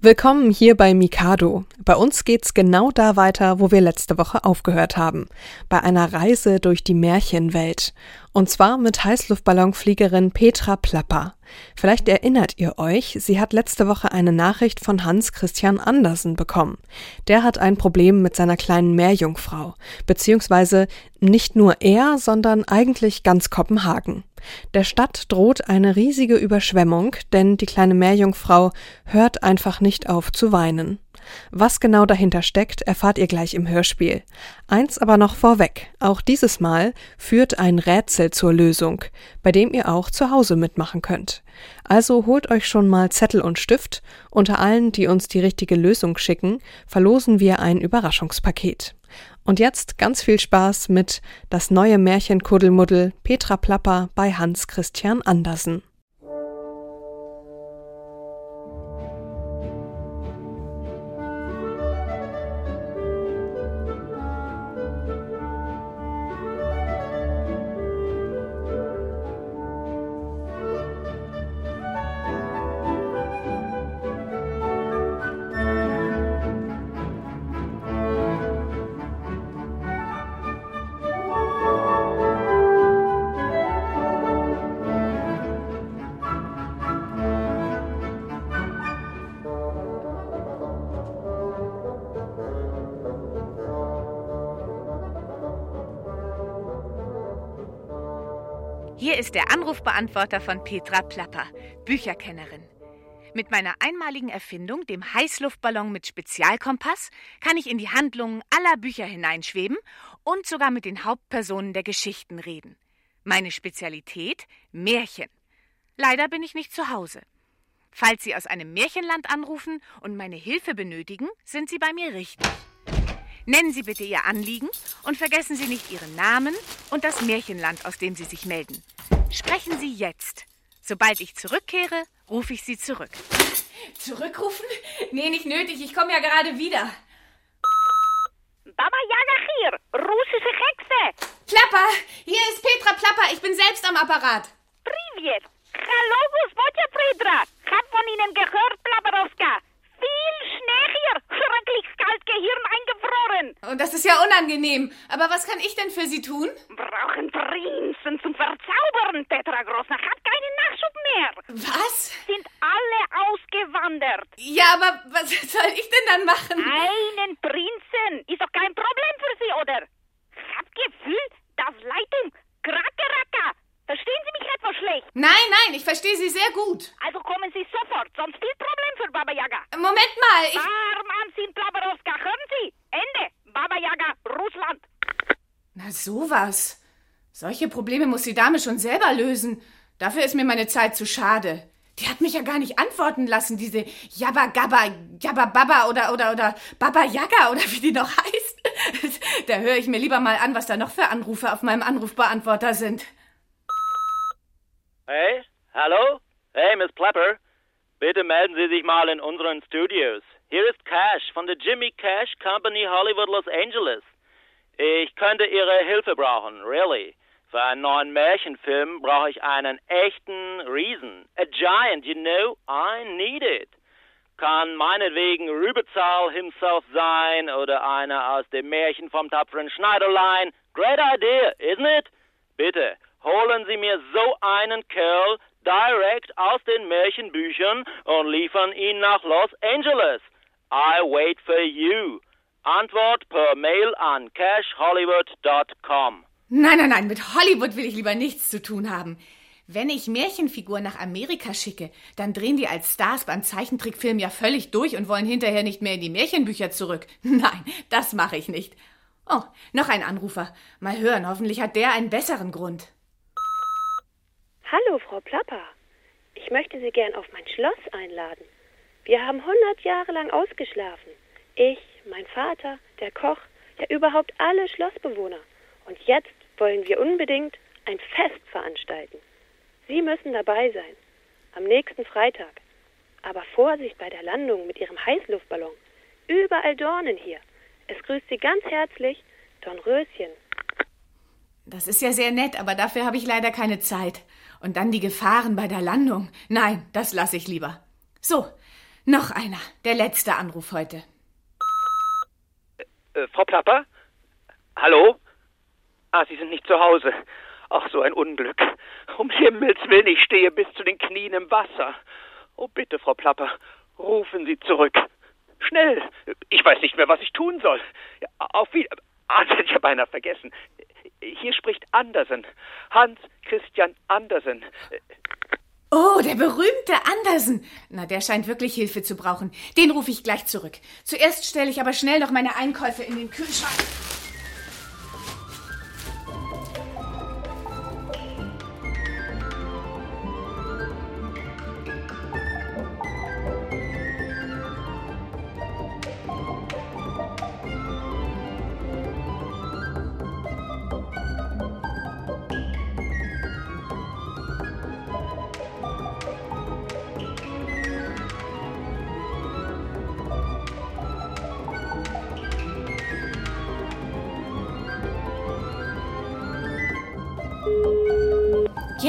Willkommen hier bei Mikado. Bei uns geht's genau da weiter, wo wir letzte Woche aufgehört haben. Bei einer Reise durch die Märchenwelt. Und zwar mit Heißluftballonfliegerin Petra Plapper. Vielleicht erinnert ihr euch, sie hat letzte Woche eine Nachricht von Hans Christian Andersen bekommen. Der hat ein Problem mit seiner kleinen Meerjungfrau. Beziehungsweise nicht nur er, sondern eigentlich ganz Kopenhagen. Der Stadt droht eine riesige Überschwemmung, denn die kleine Meerjungfrau hört einfach nicht auf zu weinen. Was genau dahinter steckt, erfahrt ihr gleich im Hörspiel. Eins aber noch vorweg. Auch dieses Mal führt ein Rätsel zur Lösung, bei dem ihr auch zu Hause mitmachen könnt. Also holt euch schon mal Zettel und Stift. Unter allen, die uns die richtige Lösung schicken, verlosen wir ein Überraschungspaket. Und jetzt ganz viel Spaß mit das neue Märchen Kuddelmuddel Petra Plapper bei Hans Christian Andersen. Hier ist der Anrufbeantworter von Petra Plapper, Bücherkennerin. Mit meiner einmaligen Erfindung, dem Heißluftballon mit Spezialkompass, kann ich in die Handlungen aller Bücher hineinschweben und sogar mit den Hauptpersonen der Geschichten reden. Meine Spezialität Märchen. Leider bin ich nicht zu Hause. Falls Sie aus einem Märchenland anrufen und meine Hilfe benötigen, sind Sie bei mir richtig. Nennen Sie bitte Ihr Anliegen und vergessen Sie nicht Ihren Namen und das Märchenland, aus dem Sie sich melden. Sprechen Sie jetzt. Sobald ich zurückkehre, rufe ich Sie zurück. Zurückrufen? Nee, nicht nötig. Ich komme ja gerade wieder. Baba Yaga hier, russische Hexe. Plapper, hier ist Petra Plapper. Ich bin selbst am Apparat. Privet. Hallo, Gospodja Fredra. Hab von Ihnen gehört, Plabarowska. Viel Schnee hier. Schrecklich kalt, Gehirn eingefroren. Und das ist ja unangenehm. Aber was kann ich denn für Sie tun? Brauchen Prinzen zum Verzaubern. Petra Großna hat keinen Nachschub mehr. Was? Sind alle ausgewandert. Ja, aber was soll ich denn dann machen? Einen Prinzen. Ist doch kein Problem für Sie, oder? Hab Gefühl, dass Leitung Krakeraka. Verstehen Sie mich etwas schlecht? Nein, nein, ich verstehe Sie sehr gut. Also kommen Sie sofort, sonst viel Problem für Baba Yaga. Moment mal, ich... Warm anziehen, Plaberowska, hören Sie? Ende. Baba Yaga, Russland. Na sowas. Solche Probleme muss die Dame schon selber lösen. Dafür ist mir meine Zeit zu schade. Die hat mich ja gar nicht antworten lassen, diese Jabba Gabba, Jabba Baba oder, oder, oder Baba Yaga oder wie die noch heißt. Da höre ich mir lieber mal an, was da noch für Anrufe auf meinem Anrufbeantworter sind. Hey, hallo? Hey, Miss Plepper. Bitte melden Sie sich mal in unseren Studios. Hier ist Cash von der Jimmy Cash Company Hollywood Los Angeles. Ich könnte Ihre Hilfe brauchen, really. Für einen neuen Märchenfilm brauche ich einen echten Riesen. A giant, you know, I need it. Kann meinetwegen Rübezahl himself sein oder einer aus dem Märchen vom tapferen Schneiderlein. Great idea, isn't it? Bitte, holen Sie mir so einen Kerl direkt aus den Märchenbüchern und liefern ihn nach Los Angeles. I wait for you. Antwort per Mail an cashhollywood.com. Nein, nein, nein, mit Hollywood will ich lieber nichts zu tun haben. Wenn ich Märchenfiguren nach Amerika schicke, dann drehen die als Stars beim Zeichentrickfilm ja völlig durch und wollen hinterher nicht mehr in die Märchenbücher zurück. Nein, das mache ich nicht. Oh, noch ein Anrufer. Mal hören, hoffentlich hat der einen besseren Grund. Hallo, Frau Plapper. Ich möchte Sie gern auf mein Schloss einladen. Wir haben hundert Jahre lang ausgeschlafen. Ich, mein Vater, der Koch, ja überhaupt alle Schlossbewohner. Und jetzt wollen wir unbedingt ein Fest veranstalten. Sie müssen dabei sein. Am nächsten Freitag. Aber Vorsicht bei der Landung mit Ihrem Heißluftballon. Überall Dornen hier. Es grüßt Sie ganz herzlich, Dornröschen. Das ist ja sehr nett, aber dafür habe ich leider keine Zeit. Und dann die Gefahren bei der Landung. Nein, das lasse ich lieber. So, Noch einer. Der letzte Anruf heute. Äh, Frau Plapper? Hallo? Ah, Sie sind nicht zu Hause. Ach, so ein Unglück. Um Himmels Willen, ich stehe bis zu den Knien im Wasser. Oh, bitte, Frau Plapper, rufen Sie zurück. Schnell. Ich weiß nicht mehr, was ich tun soll. Ja, auf wie... Ah, das hätte ich ja beinahe vergessen. Hier spricht Andersen. Hans Christian Andersen. Oh, der berühmte Andersen. Na, der scheint wirklich Hilfe zu brauchen. Den rufe ich gleich zurück. Zuerst stelle ich aber schnell noch meine Einkäufe in den Kühlschrank.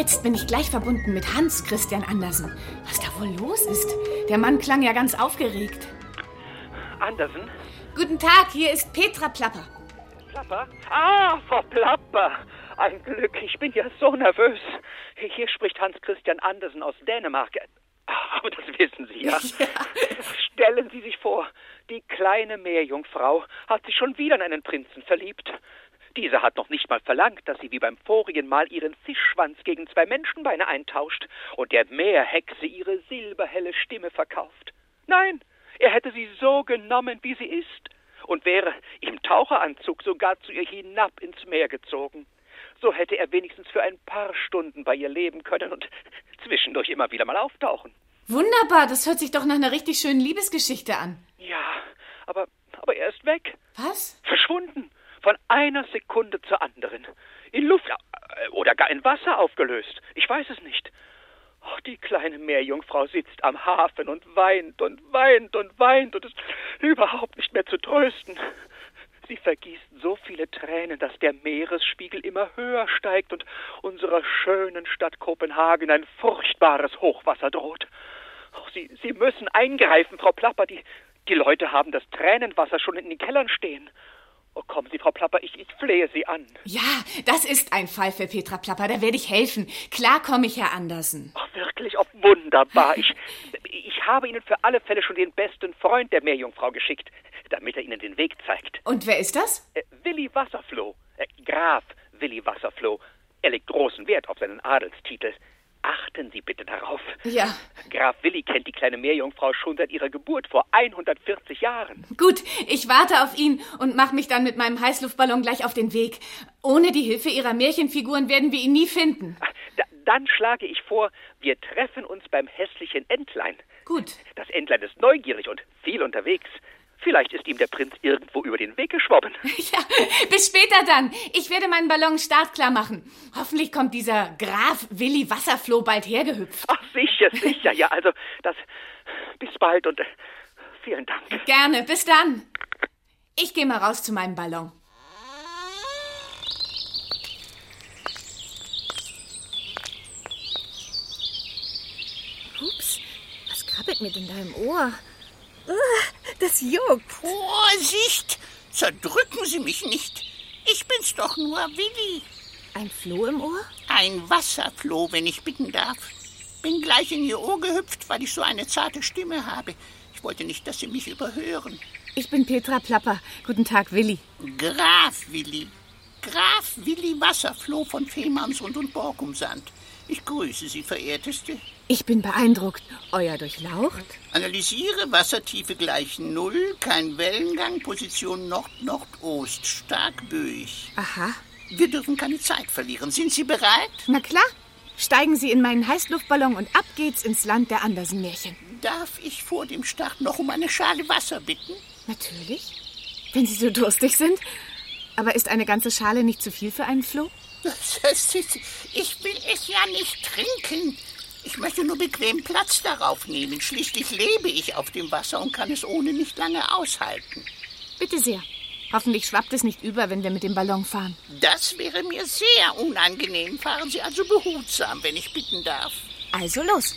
Jetzt bin ich gleich verbunden mit Hans Christian Andersen. Was da wohl los ist? Der Mann klang ja ganz aufgeregt. Andersen? Guten Tag, hier ist Petra Plapper. Plapper? Ah, Frau Plapper. Ein Glück, ich bin ja so nervös. Hier spricht Hans Christian Andersen aus Dänemark. Ah, Aber das wissen Sie ja. Ja. Stellen Sie sich vor, die kleine Meerjungfrau hat sich schon wieder in einen Prinzen verliebt. Dieser hat noch nicht mal verlangt, dass sie wie beim vorigen Mal ihren Fischschwanz gegen zwei Menschenbeine eintauscht und der Meerhexe ihre silberhelle Stimme verkauft. Nein, er hätte sie so genommen, wie sie ist, und wäre im Taucheranzug sogar zu ihr hinab ins Meer gezogen. So hätte er wenigstens für ein paar Stunden bei ihr leben können und zwischendurch immer wieder mal auftauchen. Wunderbar, das hört sich doch nach einer richtig schönen Liebesgeschichte an. Ja, aber, aber er ist weg. Was? Verschwunden. Von einer Sekunde zur anderen. In Luft oder gar in Wasser aufgelöst. Ich weiß es nicht. Oh, die kleine Meerjungfrau sitzt am Hafen und weint und weint und weint und ist überhaupt nicht mehr zu trösten. Sie vergießt so viele Tränen, dass der Meeresspiegel immer höher steigt und unserer schönen Stadt Kopenhagen ein furchtbares Hochwasser droht. Oh, Sie, Sie müssen eingreifen, Frau Plapper. Die, die Leute haben das Tränenwasser schon in den Kellern stehen. Oh, kommen Sie, Frau Plapper, ich, ich flehe Sie an. Ja, das ist ein Fall für Petra Plapper, da werde ich helfen. Klar komme ich, Herr Andersen. Ach, wirklich, oh, wunderbar. Ich, ich habe Ihnen für alle Fälle schon den besten Freund der Meerjungfrau geschickt, damit er Ihnen den Weg zeigt. Und wer ist das? Äh, Willi Wasserfloh, äh, Graf Willi Wasserfloh. Er legt großen Wert auf seinen Adelstitel. Achten Sie bitte darauf. Ja. Graf Willi kennt die kleine Meerjungfrau schon seit ihrer Geburt vor 140 Jahren. Gut, ich warte auf ihn und mache mich dann mit meinem Heißluftballon gleich auf den Weg. Ohne die Hilfe Ihrer Märchenfiguren werden wir ihn nie finden. Da, dann schlage ich vor, wir treffen uns beim hässlichen Entlein. Gut. Das Entlein ist neugierig und viel unterwegs. Vielleicht ist ihm der Prinz irgendwo über den Weg geschwommen. Ja, bis später dann. Ich werde meinen Ballon startklar machen. Hoffentlich kommt dieser Graf Willi Wasserfloh bald hergehüpft. Ach, sicher, sicher. Ja, also, das. Bis bald und äh, vielen Dank. Gerne, bis dann. Ich gehe mal raus zu meinem Ballon. Ups, was krabbelt mir denn da im Ohr? Das juckt. Vorsicht! Zerdrücken Sie mich nicht. Ich bin's doch nur, Willi. Ein Floh im Ohr? Ein Wasserfloh, wenn ich bitten darf. Bin gleich in Ihr Ohr gehüpft, weil ich so eine zarte Stimme habe. Ich wollte nicht, dass Sie mich überhören. Ich bin Petra Plapper. Guten Tag, Willi. Graf Willi. Graf Willi Wasserfloh von Fehmarnsund und Borkumsand. Ich grüße Sie, verehrteste. Ich bin beeindruckt. Euer Durchlaucht? Analysiere Wassertiefe gleich Null, kein Wellengang, Position Nord-Nordost, stark böig. Aha. Wir dürfen keine Zeit verlieren. Sind Sie bereit? Na klar. Steigen Sie in meinen Heißluftballon und ab geht's ins Land der Andersen-Märchen. Darf ich vor dem Start noch um eine Schale Wasser bitten? Natürlich. Wenn Sie so durstig sind. Aber ist eine ganze Schale nicht zu viel für einen Floh? Ich will es ja nicht trinken. Ich möchte nur bequem Platz darauf nehmen. Schließlich lebe ich auf dem Wasser und kann es ohne nicht lange aushalten. Bitte sehr. Hoffentlich schwappt es nicht über, wenn wir mit dem Ballon fahren. Das wäre mir sehr unangenehm. Fahren Sie also behutsam, wenn ich bitten darf. Also los.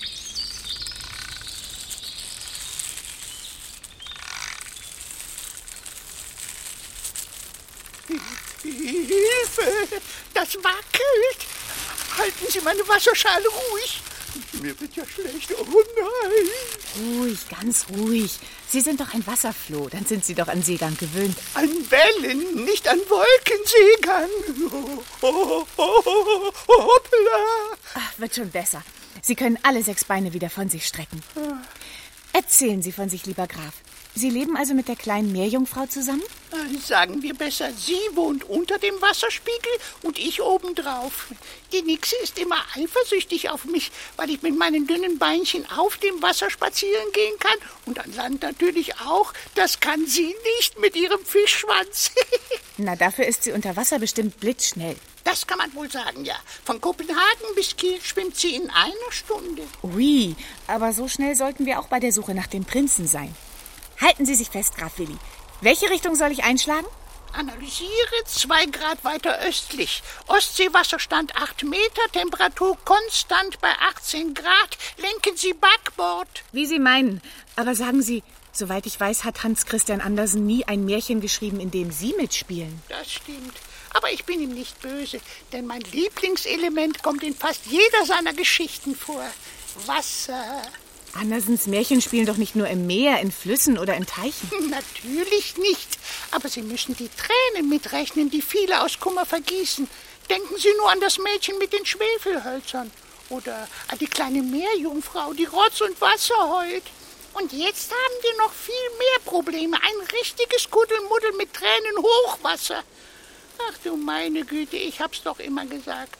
Hilfe! Das wackelt! Halten Sie meine Wasserschale ruhig! Mir wird ja schlecht. Oh nein! Ruhig, ganz ruhig. Sie sind doch ein Wasserfloh, dann sind Sie doch an Seegang gewöhnt. An Wellen, nicht an Wolkenseegang. Oh, oh, oh, oh, hoppla! Ach, wird schon besser. Sie können alle sechs Beine wieder von sich strecken. Erzählen Sie von sich, lieber Graf. Sie leben also mit der kleinen Meerjungfrau zusammen? Äh, Sagen wir besser, sie wohnt unter dem Wasserspiegel und ich obendrauf. Die Nixe ist immer eifersüchtig auf mich, weil ich mit meinen dünnen Beinchen auf dem Wasser spazieren gehen kann und an Land natürlich auch. Das kann sie nicht mit ihrem Fischschwanz. Na, dafür ist sie unter Wasser bestimmt blitzschnell. das kann man wohl sagen, ja. Von Kopenhagen bis Kiel schwimmt sie in einer Stunde. Ui, aber so schnell sollten wir auch bei der Suche nach dem Prinzen sein. Halten Sie sich fest, Graf Willi. Welche Richtung soll ich einschlagen? Analysiere zwei Grad weiter östlich. Ostseewasserstand 8 Meter, Temperatur konstant bei 18 Grad. Lenken Sie Backbord. Wie Sie meinen. Aber sagen Sie, soweit ich weiß, hat Hans Christian Andersen nie ein Märchen geschrieben, in dem Sie mitspielen. Das stimmt. Aber ich bin ihm nicht böse, denn mein Lieblingselement kommt in fast jeder seiner Geschichten vor. Wasser. Andersens Märchen spielen doch nicht nur im Meer, in Flüssen oder in Teichen. Natürlich nicht. Aber Sie müssen die Tränen mitrechnen, die viele aus Kummer vergießen. Denken Sie nur an das Mädchen mit den Schwefelhölzern. Oder an die kleine Meerjungfrau, die Rotz und Wasser heult. Und jetzt haben wir noch viel mehr Probleme. Ein richtiges Kuddelmuddel mit Tränen Hochwasser. Ach du meine Güte, ich hab's doch immer gesagt.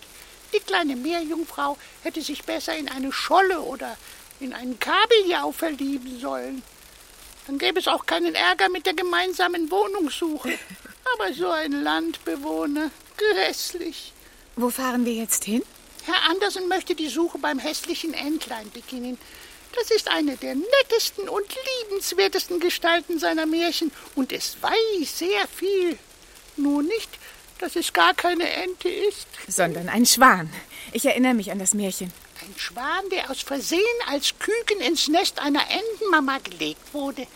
Die kleine Meerjungfrau hätte sich besser in eine Scholle oder in einen Kabeljau verlieben sollen. Dann gäbe es auch keinen Ärger mit der gemeinsamen Wohnungssuche. Aber so ein Landbewohner, grässlich. Wo fahren wir jetzt hin? Herr Andersen möchte die Suche beim hässlichen Entlein beginnen. Das ist eine der nettesten und liebenswertesten Gestalten seiner Märchen und es weiß sehr viel. Nur nicht, dass es gar keine Ente ist. Sondern ein Schwan. Ich erinnere mich an das Märchen. Ein Schwan, der aus Versehen als Küken ins Nest einer Entenmama gelegt wurde.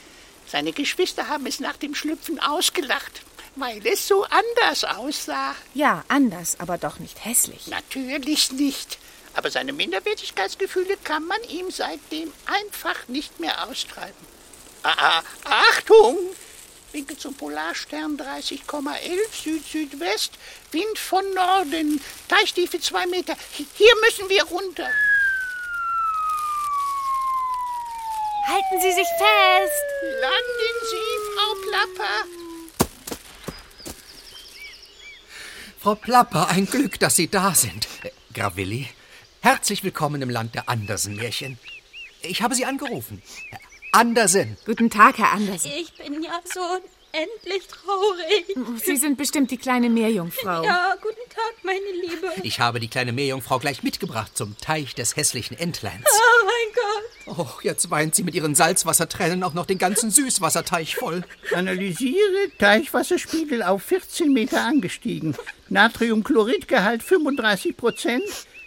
Seine Geschwister haben es nach dem Schlüpfen ausgelacht, weil es so anders aussah. Ja, anders, aber doch nicht hässlich. Natürlich nicht. Aber seine Minderwertigkeitsgefühle kann man ihm seitdem einfach nicht mehr austreiben. Ah, ah, Achtung! Winkel zum Polarstern 30,11 Süd-Südwest, Wind von Norden, Teichtiefe 2 Meter. Hier müssen wir runter. Halten Sie sich fest! Landen Sie, Frau Plapper. Frau Plapper, ein Glück, dass Sie da sind. Äh, Graf Willi, herzlich willkommen im Land der Andersen-Märchen. Ich habe Sie angerufen. Andersen. Guten Tag, Herr Andersen. Ich bin ja so unendlich traurig. Sie sind bestimmt die kleine Meerjungfrau. Ja, guten Tag, meine Liebe. Ich habe die kleine Meerjungfrau gleich mitgebracht zum Teich des hässlichen Entleins. Oh mein Gott. Oh, jetzt weint sie mit ihren Salzwassertränen auch noch den ganzen Süßwasserteich voll. Analysiere Teichwasserspiegel auf 14 Meter angestiegen. Natriumchloridgehalt 35 Prozent.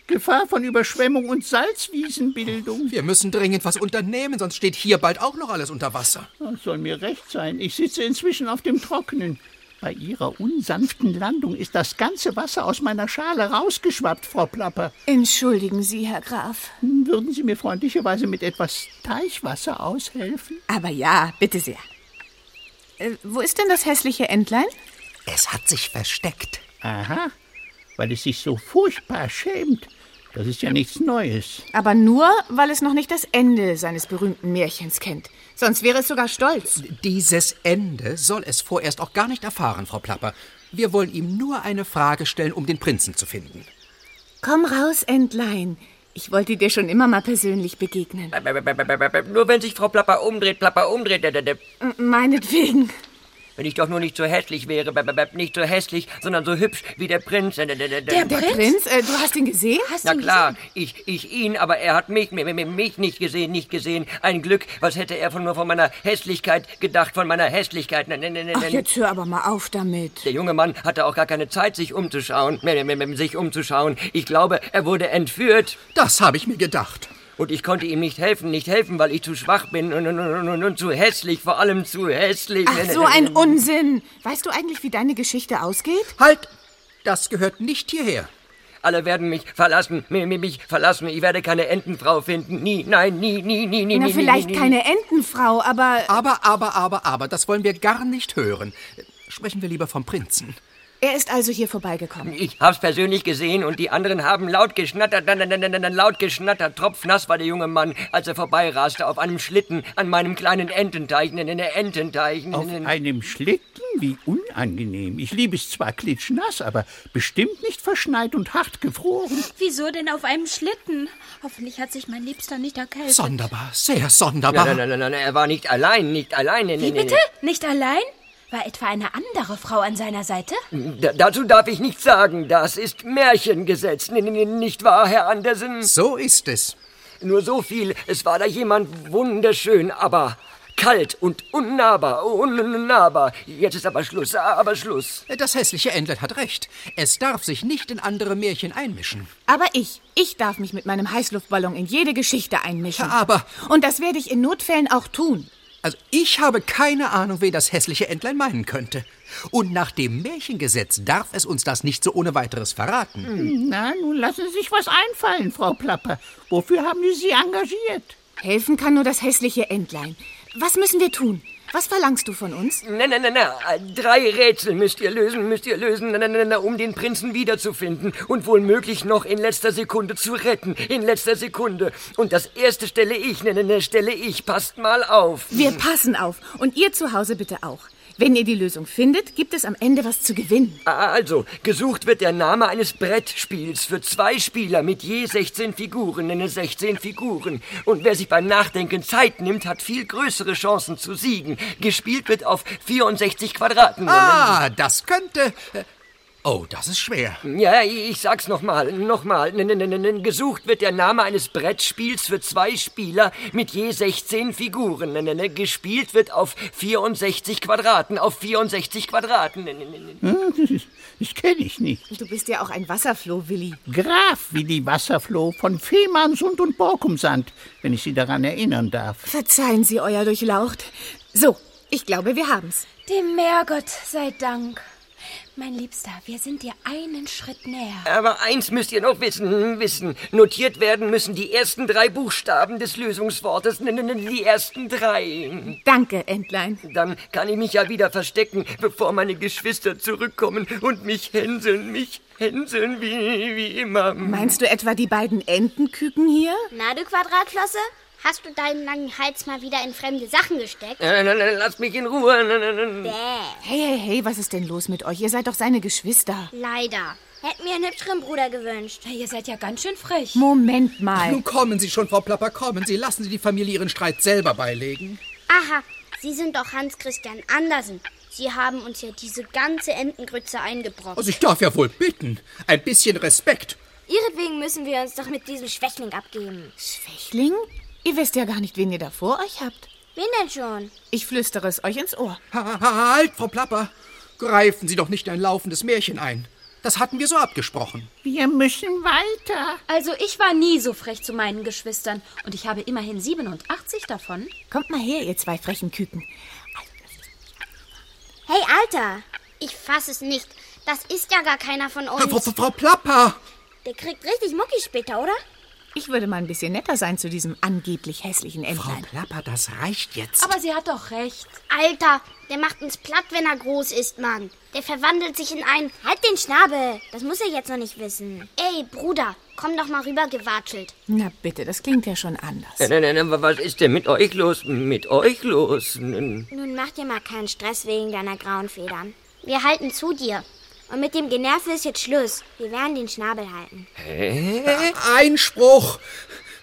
Gefahr von Überschwemmung und Salzwiesenbildung. Wir müssen dringend was unternehmen, sonst steht hier bald auch noch alles unter Wasser. Das soll mir recht sein. Ich sitze inzwischen auf dem Trockenen. Bei Ihrer unsanften Landung ist das ganze Wasser aus meiner Schale rausgeschwappt, Frau Plapper. Entschuldigen Sie, Herr Graf. Hm, Würden Sie mir freundlicherweise mit etwas Teichwasser aushelfen? Aber ja, bitte sehr. Äh, wo ist denn das hässliche Entlein? Es hat sich versteckt. Aha, weil es sich so furchtbar schämt. Das ist ja nichts Neues. Aber nur, weil es noch nicht das Ende seines berühmten Märchens kennt. Sonst wäre es sogar stolz. Dieses Ende soll es vorerst auch gar nicht erfahren, Frau Plapper. Wir wollen ihm nur eine Frage stellen, um den Prinzen zu finden. Komm raus, Entlein. Ich wollte dir schon immer mal persönlich begegnen. Nur wenn sich Frau Plapper umdreht, Plapper umdreht. Meinetwegen. Wenn ich doch nur nicht so hässlich wäre, nicht so hässlich, sondern so hübsch wie der Prinz. Der Prinz? Äh, du hast ihn gesehen? Na klar, ich, ich ihn, aber er hat mich, mich, nicht gesehen, nicht gesehen. Ein Glück, was hätte er von, nur von meiner Hässlichkeit gedacht, von meiner Hässlichkeit. Ach, jetzt hör aber mal auf damit. Der junge Mann hatte auch gar keine Zeit, sich umzuschauen, sich umzuschauen. Ich glaube, er wurde entführt. Das habe ich mir gedacht. Und ich konnte ihm nicht helfen, nicht helfen, weil ich zu schwach bin und, und, und, und, und zu hässlich, vor allem zu hässlich. Ach, so ein Unsinn. Weißt du eigentlich, wie deine Geschichte ausgeht? Halt! Das gehört nicht hierher. Alle werden mich verlassen, mich, mich verlassen. Ich werde keine Entenfrau finden. Nie, nein, nie, nie, nie, nie. Na, nie, vielleicht nie, nie. keine Entenfrau, aber Aber, aber, aber, aber, das wollen wir gar nicht hören. Sprechen wir lieber vom Prinzen. Er ist also hier vorbeigekommen. Ich hab's persönlich gesehen und die anderen haben laut geschnattert, dann, dann, dann, dann, laut geschnattert. Tropfnass war der junge Mann, als er vorbeiraste auf einem Schlitten an meinem kleinen Ententeich, in der Ententeich. Auf einem Schlitten? Wie unangenehm. Ich liebe es zwar klitschnass, aber bestimmt nicht verschneit und hart gefroren. Wieso denn auf einem Schlitten? Hoffentlich hat sich mein Liebster nicht erkältet. Sonderbar, sehr sonderbar. Nein, nein, nein, nein, er war nicht allein, nicht allein. Wie bitte? Nicht allein? War etwa eine andere Frau an seiner Seite? Da, dazu darf ich nichts sagen. Das ist Märchengesetz. Nee, nicht wahr, Herr Andersen? So ist es. Nur so viel. Es war da jemand wunderschön, aber kalt und unnahbar, unnahbar. Jetzt ist aber Schluss, aber Schluss. Das hässliche Entlein hat recht. Es darf sich nicht in andere Märchen einmischen. Aber ich, ich darf mich mit meinem Heißluftballon in jede Geschichte einmischen. Aber, Und das werde ich in Notfällen auch tun. Also ich habe keine Ahnung, wen das hässliche Entlein meinen könnte. Und nach dem Märchengesetz darf es uns das nicht so ohne weiteres verraten. Na, nun lassen Sie sich was einfallen, Frau Plapper. Wofür haben Sie sie engagiert? Helfen kann nur das hässliche Entlein. Was müssen wir tun? Was verlangst du von uns? Na, na, na, na. Drei Rätsel müsst ihr lösen, müsst ihr lösen, na, na, na, na, um den Prinzen wiederzufinden und wohl möglich noch in letzter Sekunde zu retten. In letzter Sekunde. Und das erste stelle ich, na, na, na, stelle ich. Passt mal auf. Wir passen auf. Und ihr zu Hause bitte auch. Wenn ihr die Lösung findet, gibt es am Ende was zu gewinnen. Also, gesucht wird der Name eines Brettspiels für zwei Spieler mit je 16 Figuren, nenne 16 Figuren. Und wer sich beim Nachdenken Zeit nimmt, hat viel größere Chancen zu siegen. Gespielt wird auf 64 Quadraten. Ah, das könnte. Oh, das ist schwer. Ja, ich sag's nochmal, nochmal. Gesucht wird der Name eines Brettspiels für zwei Spieler mit je 16 Figuren. Gespielt wird auf 64 Quadraten, auf 64 Quadraten. Das kenne ich nicht. Du bist ja auch ein Wasserfloh, Willi. Graf Willi Wasserfloh von Fehmarnsund und Borkumsand, wenn ich Sie daran erinnern darf. Verzeihen Sie, euer Durchlaucht. So, ich glaube, wir haben's. Dem Meergott sei Dank. Mein Liebster, wir sind dir einen Schritt näher. Aber eins müsst ihr noch wissen, wissen. Notiert werden müssen die ersten drei Buchstaben des Lösungswortes. Die ersten drei. Danke, Entlein. Dann kann ich mich ja wieder verstecken, bevor meine Geschwister zurückkommen und mich hänseln, mich hänseln wie, wie immer. Meinst du etwa die beiden Entenküken hier? Na, du Quadratflosse? Hast du deinen langen Hals mal wieder in fremde Sachen gesteckt? Lass mich in Ruhe. Bäh. Hey, hey, hey, was ist denn los mit euch? Ihr seid doch seine Geschwister. Leider. Hätt mir einen hübscheren Bruder gewünscht. Ihr seid ja ganz schön frech. Moment mal. Nun kommen Sie schon, Frau Plapper, kommen Sie. Lassen Sie die Familie ihren Streit selber beilegen. Aha, Sie sind doch Hans Christian Andersen. Sie haben uns ja diese ganze Entengrütze eingebrockt. Also ich darf ja wohl bitten. Ein bisschen Respekt. Ihretwegen müssen wir uns doch mit diesem Schwächling abgeben. Schwächling? Ihr wisst ja gar nicht, wen ihr da vor euch habt. Wen denn schon? Ich flüstere es euch ins Ohr. Ha, ha, halt, Frau Plapper. Greifen Sie doch nicht in ein laufendes Märchen ein. Das hatten wir so abgesprochen. Wir müssen weiter. Also ich war nie so frech zu meinen Geschwistern und ich habe immerhin 87 davon. Kommt mal her, ihr zwei frechen Küken. Hey, Alter! Ich fass es nicht. Das ist ja gar keiner von Frau, uns. Frau, Frau Plapper! Der kriegt richtig Mucki später, oder? Ich würde mal ein bisschen netter sein zu diesem angeblich hässlichen Frau Entlein. Plapper, das reicht jetzt. Aber sie hat doch recht. Alter, der macht uns platt, wenn er groß ist, Mann. Der verwandelt sich in einen... Halt den Schnabel! Das muss er jetzt noch nicht wissen. Ey, Bruder, komm doch mal rüber gewatschelt. Na bitte, das klingt ja schon anders. Nein, nein, nein, was ist denn mit euch los? Mit euch los? Nun mach dir mal keinen Stress wegen deiner grauen Federn. Wir halten zu dir. Und mit dem Generve ist jetzt Schluss. Wir werden den Schnabel halten. Einspruch!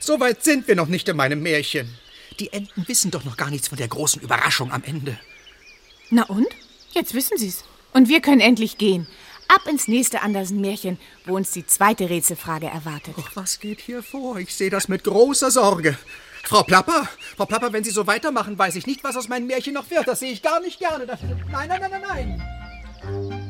So weit sind wir noch nicht in meinem Märchen. Die Enten wissen doch noch gar nichts von der großen Überraschung am Ende. Na und? Jetzt wissen sie's. Und wir können endlich gehen. Ab ins nächste Andersen-Märchen, wo uns die zweite Rätselfrage erwartet. Doch was geht hier vor? Ich sehe das mit großer Sorge. Frau Plapper, Frau Plapper, wenn Sie so weitermachen, weiß ich nicht, was aus meinem Märchen noch wird. Das sehe ich gar nicht gerne. Das, nein, nein, nein, nein, nein.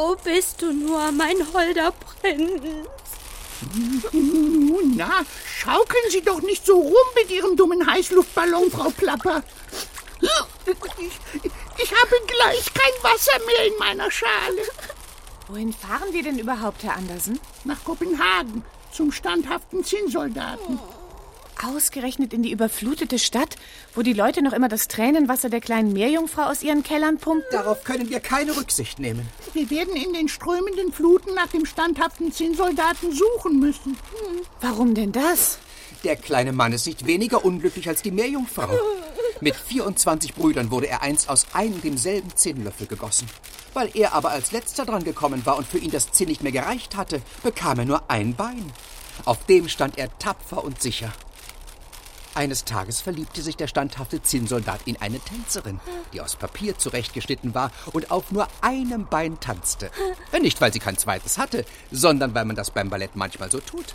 Wo bist du nur, mein holder Prinz? Nun, na, schaukeln Sie doch nicht so rum mit Ihrem dummen Heißluftballon, Frau Plapper. Ich, ich habe gleich kein Wasser mehr in meiner Schale. Wohin fahren wir denn überhaupt, Herr Andersen? Nach Kopenhagen, zum standhaften Zinnsoldaten. Ausgerechnet in die überflutete Stadt, wo die Leute noch immer das Tränenwasser der kleinen Meerjungfrau aus ihren Kellern pumpen? Darauf können wir keine Rücksicht nehmen. Wir werden in den strömenden Fluten nach dem standhaften Zinnsoldaten suchen müssen. Warum denn das? Der kleine Mann ist nicht weniger unglücklich als die Meerjungfrau. Mit 24 Brüdern wurde er einst aus einem demselben Zinnlöffel gegossen. Weil er aber als letzter dran gekommen war und für ihn das Zinn nicht mehr gereicht hatte, bekam er nur ein Bein. Auf dem stand er tapfer und sicher. Eines Tages verliebte sich der standhafte Zinnsoldat in eine Tänzerin, die aus Papier zurechtgeschnitten war und auf nur einem Bein tanzte. Nicht, weil sie kein zweites hatte, sondern weil man das beim Ballett manchmal so tut.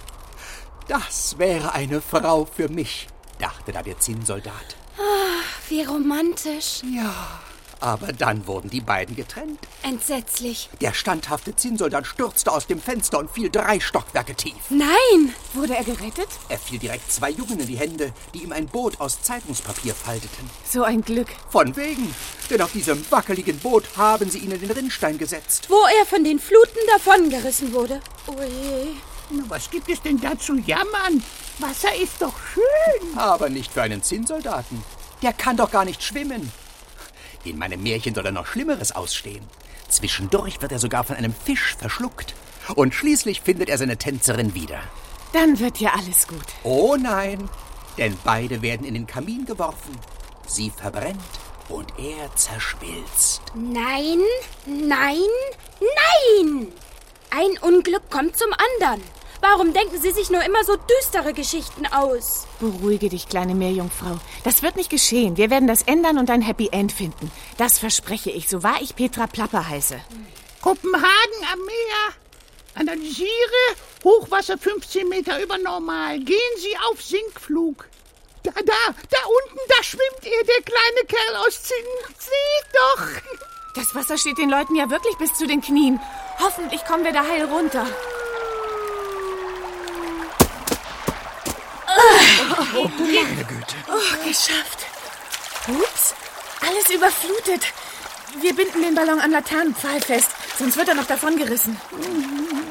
Das wäre eine Frau für mich, dachte da der Zinnsoldat. Ach, wie romantisch. Ja, aber dann wurden die beiden getrennt. Entsetzlich. Der standhafte Zinnsoldat stürzte aus dem Fenster und fiel drei Stockwerke tief. Nein! Wurde er gerettet? Er fiel direkt zwei Jungen in die Hände, die ihm ein Boot aus Zeitungspapier falteten. So ein Glück. Von wegen. Denn auf diesem wackeligen Boot haben sie ihn in den Rinnstein gesetzt. Wo er von den Fluten davongerissen wurde. Oje. Na, was gibt es denn da zu jammern? Wasser ist doch schön. Aber nicht für einen Zinnsoldaten. Der kann doch gar nicht schwimmen. In meinem Märchen soll er noch Schlimmeres ausstehen. Zwischendurch wird er sogar von einem Fisch verschluckt. Und schließlich findet er seine Tänzerin wieder. Dann wird ja alles gut. Oh nein, denn beide werden in den Kamin geworfen. Sie verbrennt und er zerschmilzt. Nein, nein, nein! Ein Unglück kommt zum anderen. Warum denken Sie sich nur immer so düstere Geschichten aus? Beruhige dich, kleine Meerjungfrau. Das wird nicht geschehen. Wir werden das ändern und ein Happy End finden. Das verspreche ich, so wahr ich Petra Plapper heiße. Kopenhagen am Meer. Analysiere. Hochwasser 15 Meter über Normal. Gehen Sie auf Sinkflug. Da, da, da unten, da schwimmt er, der kleine Kerl aus Zinn. Seht doch. Das Wasser steht den Leuten ja wirklich bis zu den Knien. Hoffentlich kommen wir da heil runter. Oh, meine Güte. Oh, geschafft. Ups, alles überflutet. Wir binden den Ballon am Laternenpfahl fest, sonst wird er noch davongerissen.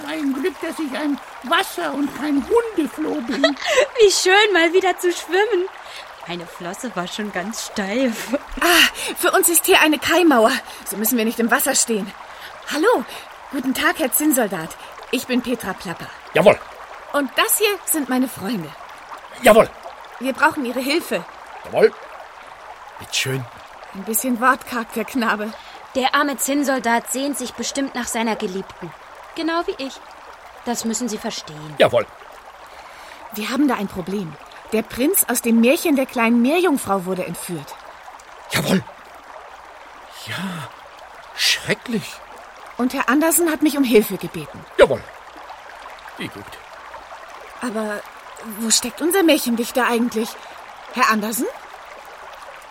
Ein Glück, dass ich ein Wasser- und kein Hundefloh bin. Wie schön, mal wieder zu schwimmen. Meine Flosse war schon ganz steif. Ah, für uns ist hier eine Kaimauer. So müssen wir nicht im Wasser stehen. Hallo, guten Tag, Herr Zinnsoldat. Ich bin Petra Plapper. Jawohl, Und das hier sind meine Freunde. jawohl, Wir brauchen Ihre Hilfe. jawohl. Bitteschön. Ein bisschen wortkarg, der Knabe. Der arme Zinnsoldat sehnt sich bestimmt nach seiner Geliebten. Genau wie ich. Das müssen Sie verstehen. Jawohl. Wir haben da ein Problem. Der Prinz aus dem Märchen der kleinen Meerjungfrau wurde entführt. Jawohl. Ja, schrecklich. Und Herr Andersen hat mich um Hilfe gebeten. Jawohl. Wie gut. Aber wo steckt unser Märchendichter eigentlich? Herr Andersen?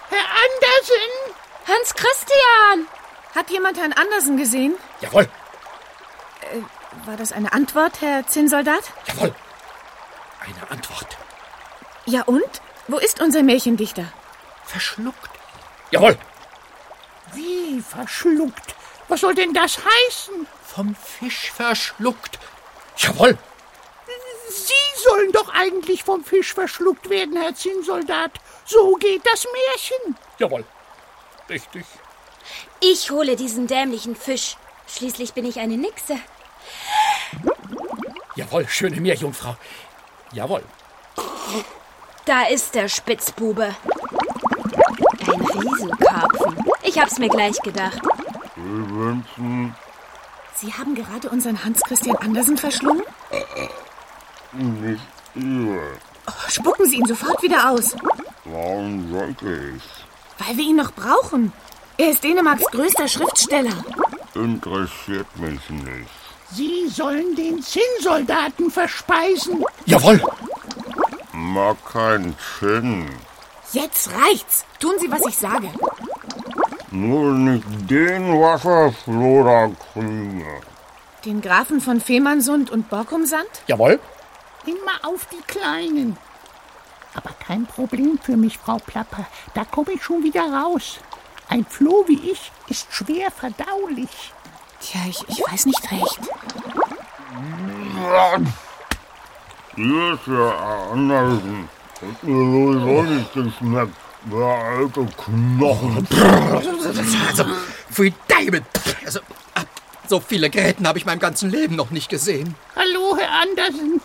Herr Andersen! Hans Christian! Hat jemand Herrn Andersen gesehen? Jawohl, War das eine Antwort, Herr Zinnsoldat? jawohl. Eine Antwort. Ja und? Wo ist unser Märchendichter? Verschluckt. Jawohl. Wie verschluckt? Was soll denn das heißen? Vom Fisch verschluckt. Jawohl. Sie sollen doch eigentlich vom Fisch verschluckt werden, Herr Zinnsoldat. So geht das Märchen. Jawohl. Richtig. Ich hole diesen dämlichen Fisch. Schließlich bin ich eine Nixe. Jawohl, schöne Meerjungfrau. Jawohl. Da ist der Spitzbube. Ein Riesenkarpfen. Ich hab's mir gleich gedacht. Sie haben gerade unseren Hans-Christian Andersen verschlungen? Nicht ihr. Spucken Sie ihn sofort wieder aus, Warum sollte ich? weil wir ihn noch brauchen. Er ist Dänemarks größter Schriftsteller. Interessiert mich nicht. Sie sollen den Zinnsoldaten verspeisen. Jawohl. Mag keinen Sinn. Jetzt reicht's. Tun Sie, was ich sage. Nur nicht den kriege. Den Grafen von Fehmarnsund und Borkumsand? Jawohl. Immer auf die Kleinen. Aber kein Problem für mich, Frau Plapper. Da komme ich schon wieder raus. Ein Floh wie ich ist schwer verdaulich. Tja, ich, ich weiß nicht recht. Hier ist ja Andersen. Hat mir sowieso nicht geschmeckt. Der alte Knochen. Also, für Diamond. Also, so viele Gräten habe ich meinem ganzen Leben noch nicht gesehen. Hallo, Herr Andersen.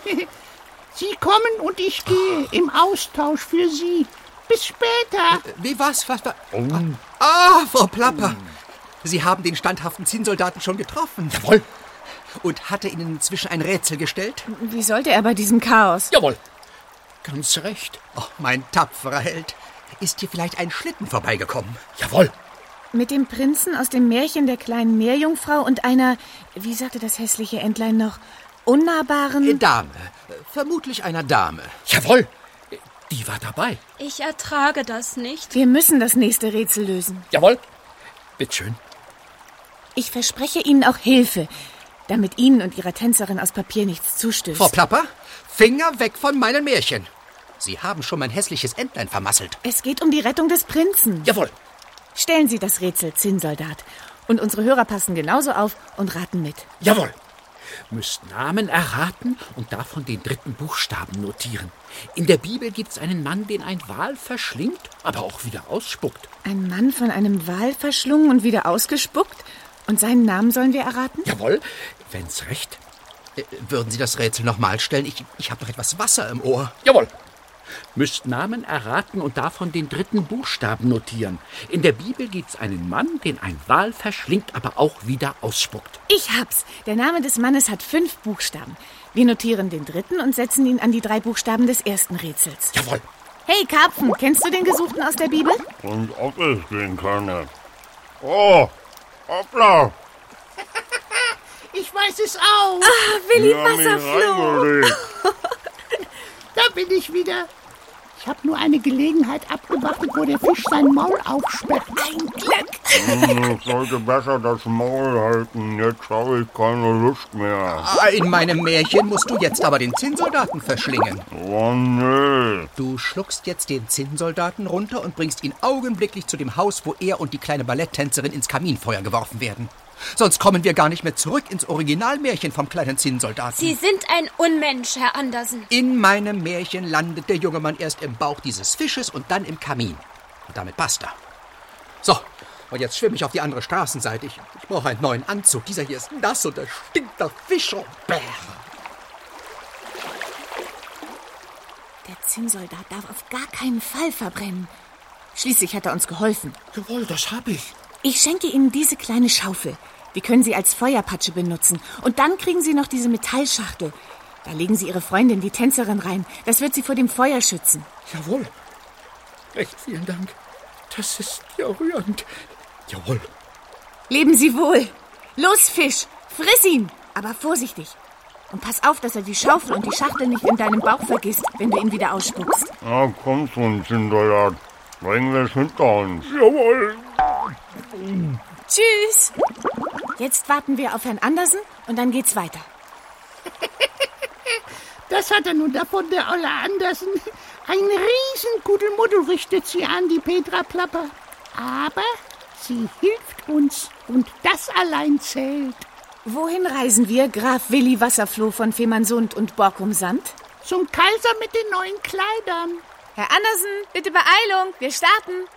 Sie kommen und ich gehe im Austausch für Sie. Bis später. Wie was? Was war? Ah, Frau Plapper. Sie haben den standhaften Zinnsoldaten schon getroffen. Jawohl. Und hat er Ihnen inzwischen ein Rätsel gestellt? Wie sollte er bei diesem Chaos? Jawohl. Ganz recht. Oh, mein tapferer Held. Ist hier vielleicht ein Schlitten vorbeigekommen? Jawohl. Mit dem Prinzen aus dem Märchen der kleinen Meerjungfrau und einer, wie sagte das hässliche Entlein noch, unnahbaren... Dame. Vermutlich einer Dame. Jawohl. Die war dabei. Ich ertrage das nicht. Wir müssen das nächste Rätsel lösen. Jawohl. Bitteschön. Ich verspreche Ihnen auch Hilfe, damit Ihnen und Ihrer Tänzerin aus Papier nichts zustößt. Frau Plapper, Finger weg von meinen Märchen. Sie haben schon mein hässliches Entlein vermasselt. Es geht um die Rettung des Prinzen. Jawohl. Stellen Sie das Rätsel, Zinnsoldat. Und unsere Hörer passen genauso auf und raten mit. Jawohl. Müsst Namen erraten und davon den dritten Buchstaben notieren. In der Bibel gibt es einen Mann, den ein Wal verschlingt, aber auch wieder ausspuckt. Ein Mann von einem Wal verschlungen und wieder ausgespuckt? Und seinen Namen sollen wir erraten? Jawohl, wenn's recht. Äh, würden Sie das Rätsel nochmal stellen? Ich, ich habe noch etwas Wasser im Ohr. Jawohl. Müsst Namen erraten und davon den dritten Buchstaben notieren. In der Bibel gibt's einen Mann, den ein Wal verschlingt, aber auch wieder ausspuckt. Ich hab's. Der Name des Mannes hat fünf Buchstaben. Wir notieren den dritten und setzen ihn an die drei Buchstaben des ersten Rätsels. Jawohl. Hey, Karpfen, kennst du den Gesuchten aus der Bibel? Und ob es den könne. Oh, hoppla. Ich weiß es auch. Ah, Willi Wasserfloh. Da bin ich wieder. Ich habe nur eine Gelegenheit abgewartet, wo der Fisch sein Maul aufsperrt. Ein Glück. Hm, Ich sollte besser das Maul halten. Jetzt habe ich keine Lust mehr. Ah, In meinem Märchen musst du jetzt aber den Zinnsoldaten verschlingen. Oh nee. Du schluckst jetzt den Zinnsoldaten runter und bringst ihn augenblicklich zu dem Haus, wo er und die kleine Balletttänzerin ins Kaminfeuer geworfen werden. Sonst kommen wir gar nicht mehr zurück ins Originalmärchen vom kleinen Zinnsoldaten. Sie sind ein Unmensch, Herr Andersen. In meinem Märchen landet der junge Mann erst im Bauch dieses Fisches und dann im Kamin. Und damit basta. So, und jetzt schwimme ich auf die andere Straßenseite. Ich, ich brauche einen neuen Anzug. Dieser hier ist nass und da stinkt nach Fisch und Bär. Der Zinnsoldat darf auf gar keinen Fall verbrennen. Schließlich hat er uns geholfen. Jawohl, das hab ich. Ich schenke Ihnen diese kleine Schaufel. Die können Sie als Feuerpatsche benutzen. Und dann kriegen Sie noch diese Metallschachtel. Da legen Sie Ihre Freundin, die Tänzerin, rein. Das wird sie vor dem Feuer schützen. Jawohl. Recht vielen Dank. Das ist ja rührend. Jawohl. Leben Sie wohl. Los, Fisch, friss ihn. Aber vorsichtig. Und pass auf, dass er die Schaufel und die Schachtel nicht in deinem Bauch vergisst, wenn du ihn wieder ausspuckst. Na komm schon, Zinnsoldat. Bringen wir es hinter uns. Jawohl. Tschüss. Jetzt warten wir auf Herrn Andersen und dann geht's weiter. Das hat er nun davon, der Olle Andersen. Ein Riesengudelmuddel richtet sie an, die Petra Plapper. Aber sie hilft uns und das allein zählt. Wohin reisen wir, Graf Willi Wasserfloh von Fehmarnsund und Borkum Sand? Zum Kaiser mit den neuen Kleidern. Herr Andersen, bitte Beeilung, wir starten.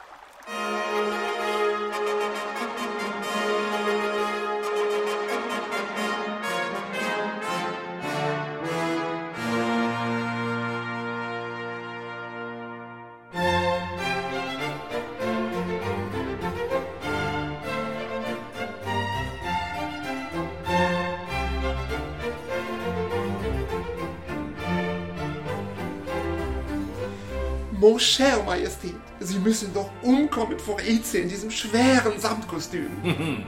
Mon Majestät, Sie müssen doch umkommen vor Eze in diesem schweren Samtkostüm.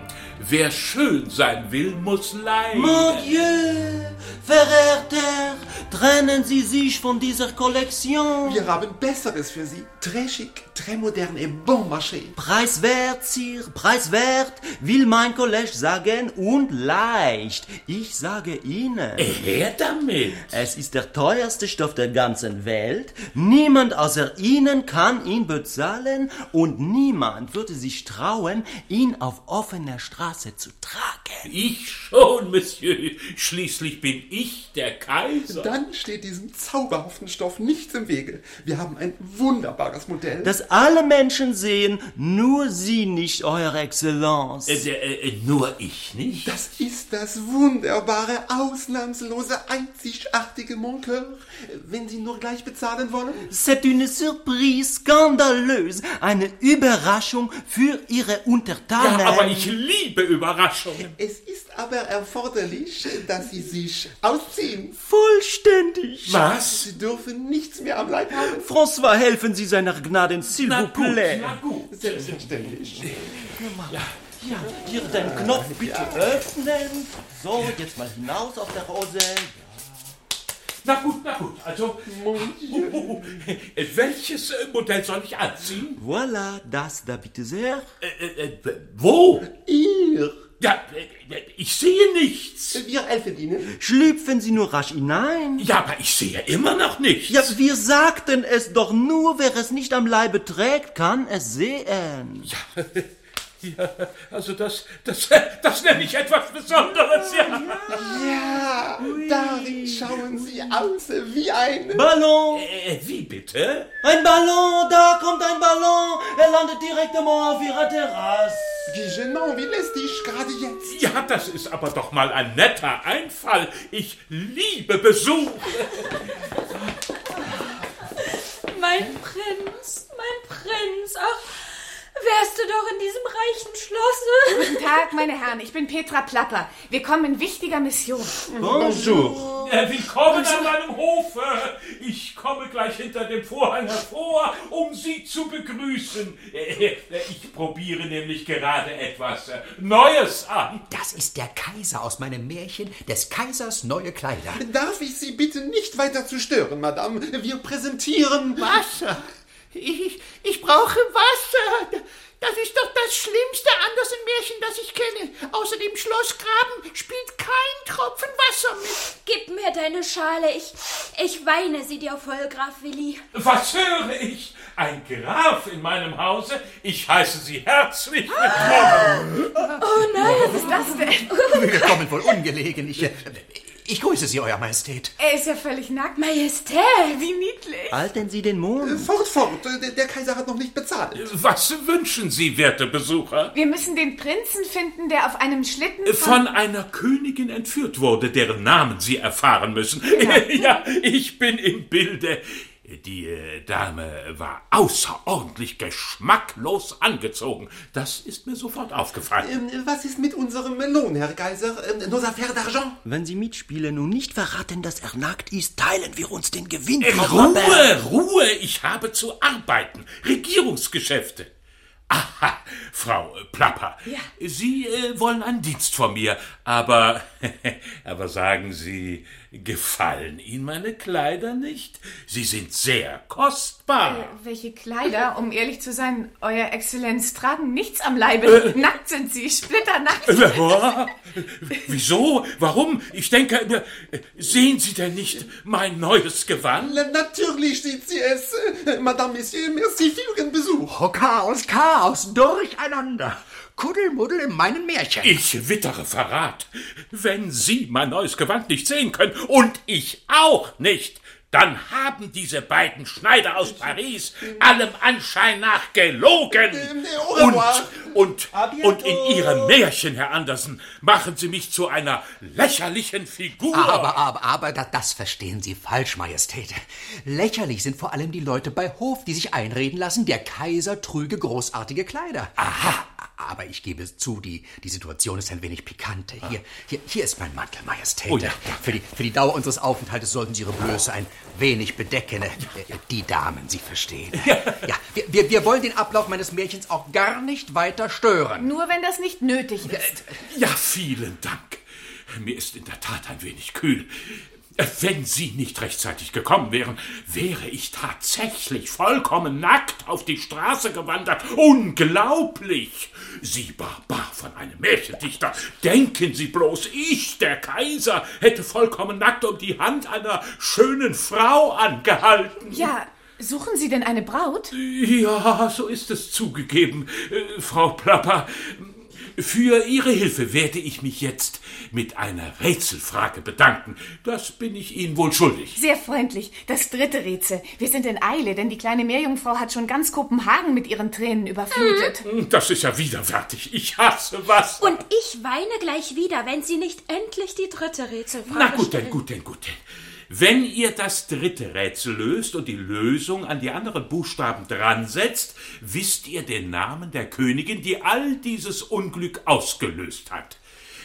Wer schön sein will, muss leiden. Mon Dieu, verehrter, trennen Sie sich von dieser Kollektion. Wir haben Besseres für Sie. Très chic, très moderne et bon marché. Preiswert, Sir, preiswert, will mein College sagen, und leicht. Ich sage Ihnen. Her damit. Es ist der teuerste Stoff der ganzen Welt. Niemand außer Ihnen kann ihn bezahlen und niemand würde sich trauen, ihn auf offener Straße zu tragen. Ich schon, Monsieur. Schließlich bin ich der Kaiser. Dann steht diesem zauberhaften Stoff nichts im Wege. Wir haben ein wunderbares Modell. Das alle Menschen sehen, nur Sie nicht, Eure Exzellenz. Äh, äh, nur ich nicht? Das ist das wunderbare, ausnahmslose, einzigartige Moncoeur. Wenn Sie nur gleich bezahlen wollen. C'est une surprise skandaleuse, eine Überraschung für Ihre Untertanen. Ja, aber ich liebe Überraschungen. Es ist aber erforderlich, dass Sie sich ausziehen. Vollständig. Was? Sie dürfen nichts mehr am Leib haben. François, helfen Sie seiner Gnaden, s'il Na vous gut, plaît. na gut. Selbstverständlich. Ja, ja, hier den Knopf bitte öffnen. So, jetzt mal hinaus auf der Hose. Na gut, na gut. Also, welches äh, Modell soll ich anziehen? Voilà, das da bitte sehr. Äh, äh, wo? Ihr. Ja, äh, ich sehe nichts. Wir helfen Ihnen. Schlüpfen Sie nur rasch hinein. Ja, aber ich sehe immer noch nichts. Ja, wir sagten es doch nur, wer es nicht am Leibe trägt, kann es sehen. Ja, ja also das, das, das nenne ich etwas Besonderes, ja. Ja, darin schauen Sie aus wie ein... Ballon! Äh, wie bitte? Ein Ballon, da kommt ein Ballon. Er landet direktement auf Ihrer Terrasse. Wie genant, wie lästig, gerade jetzt. Ja, das ist aber doch mal ein netter Einfall. Ich liebe Besuch. Mein Prinz, mein Prinz, ach, wärst du doch in diesem reichen Schlosse. Guten Tag, meine Herren, ich bin Petra Plapper. Wir kommen in wichtiger Mission. Bonjour. Äh, willkommen an meinem Hofe. Ich komme gleich hinter dem Vorhang hervor, um Sie zu begrüßen. Äh, äh, Ich probiere nämlich gerade etwas äh, Neues an. Das ist der Kaiser aus meinem Märchen, des Kaisers neue Kleider. Darf ich Sie bitten, nicht weiter zu stören, Madame? Wir präsentieren... Wasser. Ich, ich brauche Wasser. Das ist doch das schlimmste Andersen-Märchen, das ich kenne. Außer dem Schlossgraben spielt kein Tropfen Wasser mit. Gib mir deine Schale, ich, ich weine sie dir voll, Graf Willi. Was höre ich? Ein Graf in meinem Hause? Ich heiße Sie herzlich willkommen. Oh nein, Was ist das denn? Wir kommen wohl ungelegen. Ich, ich grüße Sie, Euer Majestät. Er ist ja völlig nackt. Majestät. Wie niedlich. Halten Sie den Mund. Fort, fort. Der, der Kaiser hat noch nicht bezahlt. Was wünschen Sie, werte Besucher? Wir müssen den Prinzen finden, der auf einem Schlitten Von einer Königin entführt wurde, deren Namen Sie erfahren müssen. ja, ich bin im Bilde. Die äh, Dame war außerordentlich geschmacklos angezogen. Das ist mir sofort aufgefallen. Ähm, was ist mit unserem Lohn, Herr Kaiser? Ähm, nos affaires d'argent? Wenn Sie mitspielen und nicht verraten, dass er nackt ist, teilen wir uns den Gewinn. Äh, Ruhe, Robert. Ruhe, ich habe zu arbeiten. Regierungsgeschäfte. Aha, Frau Plapper. Ja. Sie äh, wollen einen Dienst von mir, aber, aber sagen Sie, gefallen Ihnen meine Kleider nicht? Sie sind sehr kostbar. Äh, welche Kleider, um ehrlich zu sein, Euer Exzellenz, tragen nichts am Leibe. Nackt sind sie, splitternackt. Äh, Wieso? Warum? Ich denke, äh, sehen Sie denn nicht mein neues Gewand? Na, natürlich sieht sie es. Äh, Madame, Messieurs, merci für Ihren Besuch. Oh, Chaos, Chaos, durcheinander. Kuddelmuddel in meinen Märchen. Ich wittere Verrat. Wenn Sie mein neues Gewand nicht sehen können und ich auch nicht, dann haben diese beiden Schneider aus Paris allem Anschein nach gelogen. Und, und, und in Ihrem Märchen, Herr Andersen, machen Sie mich zu einer lächerlichen Figur. Aber, aber, aber, da, das verstehen Sie falsch, Majestät. Lächerlich sind vor allem die Leute bei Hof, die sich einreden lassen, der Kaiser trüge großartige Kleider. Aha. Aber ich gebe zu, die, die Situation ist ein wenig pikante. Hier, hier, hier ist mein Mantel, Majestät. Oh ja, Für, die, für die Dauer unseres Aufenthaltes sollten Sie Ihre Blöße ein wenig bedecken. Äh, Die Damen, Sie verstehen. Ja, wir, wir, wir wollen den Ablauf meines Märchens auch gar nicht weiter stören. Nur wenn das nicht nötig ist. Ja, vielen Dank. Mir ist in der Tat ein wenig kühl. Wenn Sie nicht rechtzeitig gekommen wären, wäre ich tatsächlich vollkommen nackt auf die Straße gewandert. Unglaublich! Sie Barbar von einem Märchendichter. Denken Sie bloß, ich, der Kaiser, hätte vollkommen nackt um die Hand einer schönen Frau angehalten. Ja, suchen Sie denn eine Braut? Ja, so ist es zugegeben, äh, Frau Plapper. Für Ihre Hilfe werde ich mich jetzt mit einer Rätselfrage bedanken. Das bin ich Ihnen wohl schuldig. Sehr freundlich. Das dritte Rätsel. Wir sind in Eile, denn die kleine Meerjungfrau hat schon ganz Kopenhagen mit ihren Tränen überflutet. Das ist ja widerwärtig. Ich hasse was. Und ich weine gleich wieder, wenn Sie nicht endlich die dritte Rätselfrage Na gut, stellen. denn, gut, denn, gut, denn. Wenn ihr das dritte Rätsel löst und die Lösung an die anderen Buchstaben dran setzt, wisst ihr den Namen der Königin, die all dieses Unglück ausgelöst hat.